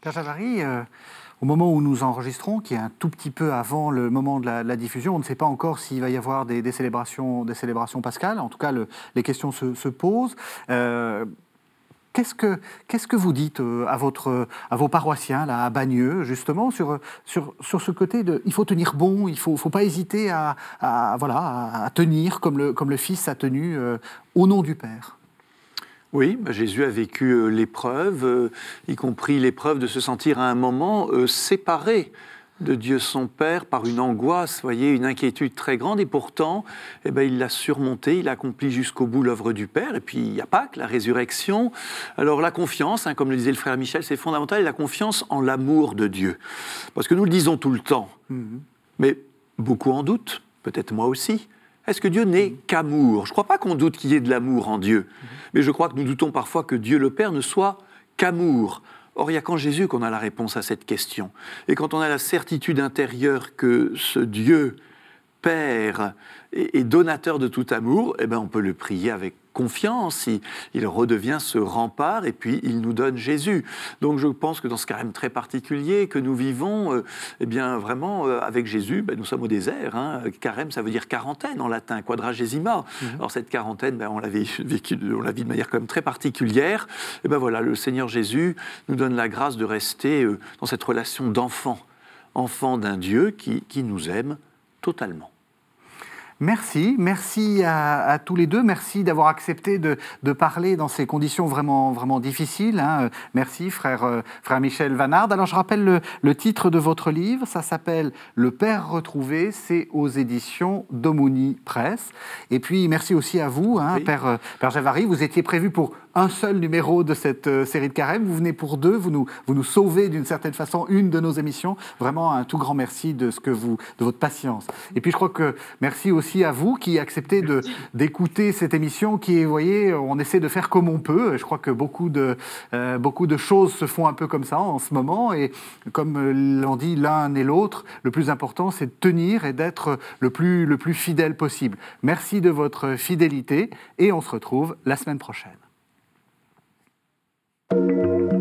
Père euh, au moment où nous enregistrons, qui est un tout petit peu avant le moment de la, diffusion, on ne sait pas encore s'il va y avoir des, célébrations, des célébrations pascales. En tout cas, les questions se, posent. Euh, Qu'est-ce que, qu'est-ce que vous dites euh, à, votre, à vos paroissiens, là, à Bagneux, justement, sur, sur, sur ce côté de il faut tenir bon, il ne faut, faut pas hésiter à, voilà, à tenir comme le, comme le Fils a tenu euh, au nom du Père oui, bah, Jésus a vécu euh, l'épreuve, y compris l'épreuve de se sentir à un moment séparé de Dieu son Père par une angoisse, voyez, une inquiétude très grande, et pourtant, eh ben, il l'a surmonté, il accomplit jusqu'au bout l'œuvre du Père, et puis il n'y a pas que la résurrection. Alors la confiance, hein, comme le disait le frère Michel, c'est fondamental, et la confiance en l'amour de Dieu. Parce que nous le disons tout le temps, mhm. mais beaucoup en doutent, peut-être moi aussi. Est-ce que Dieu n'est qu'amour? Je ne crois pas qu'on doute qu'il y ait de l'amour en Dieu, mhm. mais je crois que nous doutons parfois que Dieu le Père ne soit qu'amour. Or, il n'y a qu'en Jésus qu'on a la réponse à cette question. Et quand on a la certitude intérieure que ce Dieu, Père et, donateur de tout amour, eh ben on peut le prier avec confiance, il, redevient ce rempart et puis il nous donne Jésus. Donc je pense que dans ce carême très particulier que nous vivons, euh, eh bien vraiment euh, avec Jésus, ben, nous sommes au désert. Hein. Carême, ça veut dire quarantaine en latin, quadragesima. Mhm. Alors cette quarantaine, ben, on, la vit, (laughs) on la vit de manière quand même très particulière. Et ben voilà, le Seigneur Jésus nous donne la grâce de rester euh, dans cette relation d'enfant, enfant d'un Dieu qui, qui nous aime totalement. Merci, merci à, tous les deux, merci d'avoir accepté de, parler dans ces conditions vraiment, vraiment difficiles. Hein. Merci, frère, euh, frère Michel Vanard. Alors, je rappelle le, titre de votre livre, ça s'appelle Le Père retrouvé, c'est aux éditions d'Omoni Presse. Et puis, merci aussi à vous, hein, Père, euh, Père Javary, vous étiez prévu pour un seul numéro de cette euh, série de carême. Vous venez pour deux, vous nous, vous nous sauvez d'une certaine façon une de nos émissions. Vraiment un tout grand merci de, ce que vous, de votre patience. Et puis je crois que merci aussi à vous qui acceptez d'écouter cette émission qui est, vous voyez, on essaie de faire comme on peut. Je crois que beaucoup de, euh, beaucoup de choses se font un peu comme ça en ce moment. Et comme l'ont dit l'un et l'autre, le plus important, c'est de tenir et d'être le plus, le plus fidèle possible. Merci de votre fidélité et on se retrouve la semaine prochaine. Música